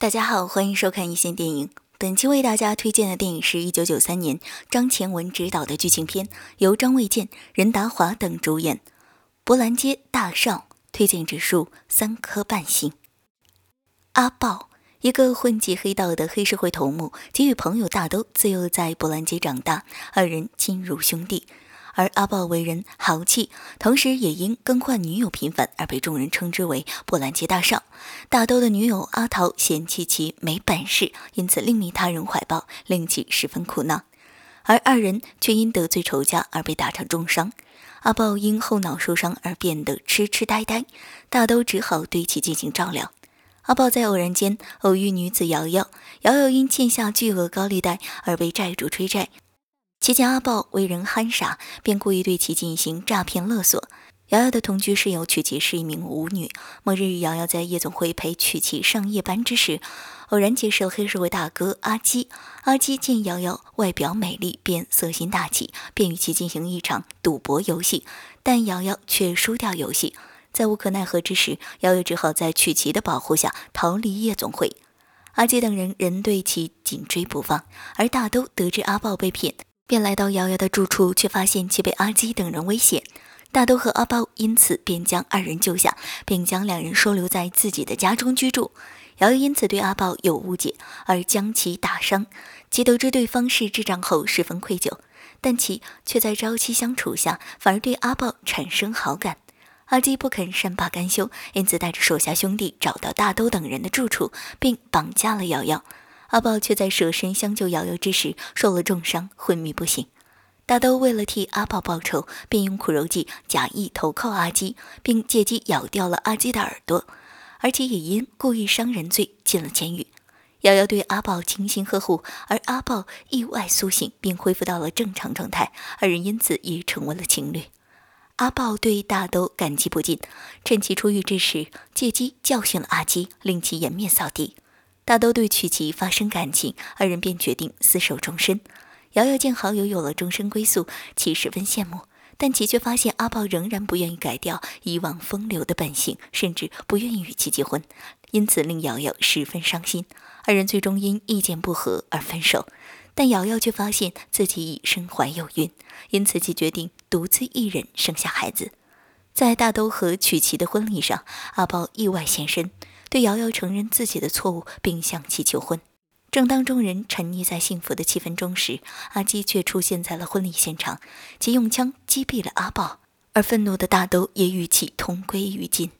大家好，欢迎收看一线电影。本期为大家推荐的电影是一九九三年张前文执导的剧情片，由张卫健、任达华等主演，《博兰街大少》，推荐指数三颗半星。阿豹，一个混迹黑道的黑社会头目，及与朋友大都自幼在博兰街长大，二人亲如兄弟。而阿豹为人豪气，同时也因更换女友频繁而被众人称之为“波兰街大少”。大兜的女友阿桃嫌弃其没本事，因此另觅他人怀抱，令其十分苦恼。而二人却因得罪仇家而被打成重伤。阿豹因后脑受伤而变得痴痴呆呆，大兜只好对其进行照料。阿豹在偶然间偶遇女子瑶瑶，瑶瑶因欠下巨额高利贷而被债主追债。其见阿豹为人憨傻，便故意对其进行诈骗勒索。瑶瑶的同居室友曲奇是一名舞女。某日，瑶瑶在夜总会陪曲奇上夜班之时，偶然结识了黑社会大哥阿基。阿基见瑶瑶外表美丽，便色心大起，便与其进行一场赌博游戏。但瑶瑶却输掉游戏，在无可奈何之时，瑶瑶只好在曲奇的保护下逃离夜总会。阿基等人仍对其紧追不放，而大都得知阿豹被骗。便来到瑶瑶的住处，却发现其被阿基等人威胁。大都和阿豹因此便将二人救下，并将两人收留在自己的家中居住。瑶瑶因此对阿豹有误解，而将其打伤。其得知对方是智障后，十分愧疚，但其却在朝夕相处下，反而对阿豹产生好感。阿基不肯善罢甘休，因此带着手下兄弟找到大都等人的住处，并绑架了瑶瑶。阿豹却在舍身相救瑶瑶之时受了重伤，昏迷不醒。大兜为了替阿豹报仇，便用苦肉计假意投靠阿基，并借机咬掉了阿基的耳朵，而且也因故意伤人罪进了监狱。瑶瑶对阿豹精心呵护，而阿豹意外苏醒，并恢复到了正常状态，二人因此也成为了情侣。阿豹对大兜感激不尽，趁其出狱之时，借机教训了阿基，令其颜面扫地。大都对曲奇发生感情，二人便决定厮守终身。瑶瑶见好友有了终身归宿，其十分羡慕，但其却发现阿豹仍然不愿意改掉以往风流的本性，甚至不愿意与其结婚，因此令瑶瑶十分伤心。二人最终因意见不合而分手，但瑶瑶却发现自己已身怀有孕，因此其决定独自一人生下孩子。在大都和曲奇的婚礼上，阿豹意外现身。对瑶瑶承认自己的错误，并向其求婚。正当众人沉溺在幸福的气氛中时，阿基却出现在了婚礼现场，其用枪击毙了阿豹，而愤怒的大都也与其同归于尽。